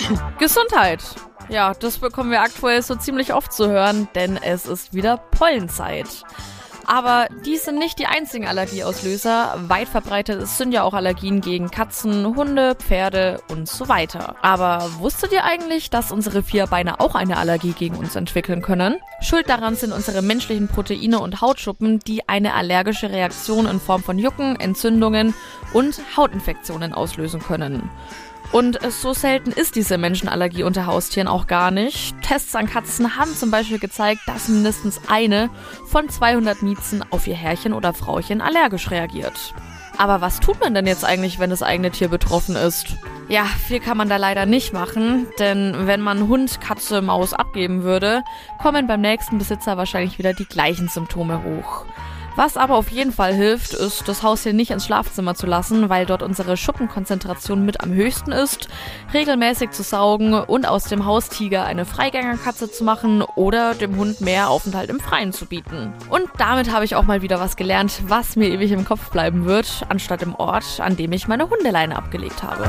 Gesundheit. Ja, das bekommen wir aktuell so ziemlich oft zu hören, denn es ist wieder Pollenzeit. Aber die sind nicht die einzigen Allergieauslöser. Weit verbreitet sind ja auch Allergien gegen Katzen, Hunde, Pferde und so weiter. Aber wusstet ihr eigentlich, dass unsere Vierbeine auch eine Allergie gegen uns entwickeln können? Schuld daran sind unsere menschlichen Proteine und Hautschuppen, die eine allergische Reaktion in Form von Jucken, Entzündungen und Hautinfektionen auslösen können. Und so selten ist diese Menschenallergie unter Haustieren auch gar nicht. Tests an Katzen haben zum Beispiel gezeigt, dass mindestens eine von 200 Miezen auf ihr Herrchen oder Frauchen allergisch reagiert. Aber was tut man denn jetzt eigentlich, wenn das eigene Tier betroffen ist? Ja, viel kann man da leider nicht machen, denn wenn man Hund, Katze, Maus abgeben würde, kommen beim nächsten Besitzer wahrscheinlich wieder die gleichen Symptome hoch. Was aber auf jeden Fall hilft, ist, das Haustier nicht ins Schlafzimmer zu lassen, weil dort unsere Schuppenkonzentration mit am höchsten ist, regelmäßig zu saugen und aus dem Haustiger eine Freigängerkatze zu machen oder dem Hund mehr Aufenthalt im Freien zu bieten. Und damit habe ich auch mal wieder was gelernt, was mir ewig im Kopf bleiben wird, anstatt im Ort, an dem ich meine Hundeleine abgelegt habe.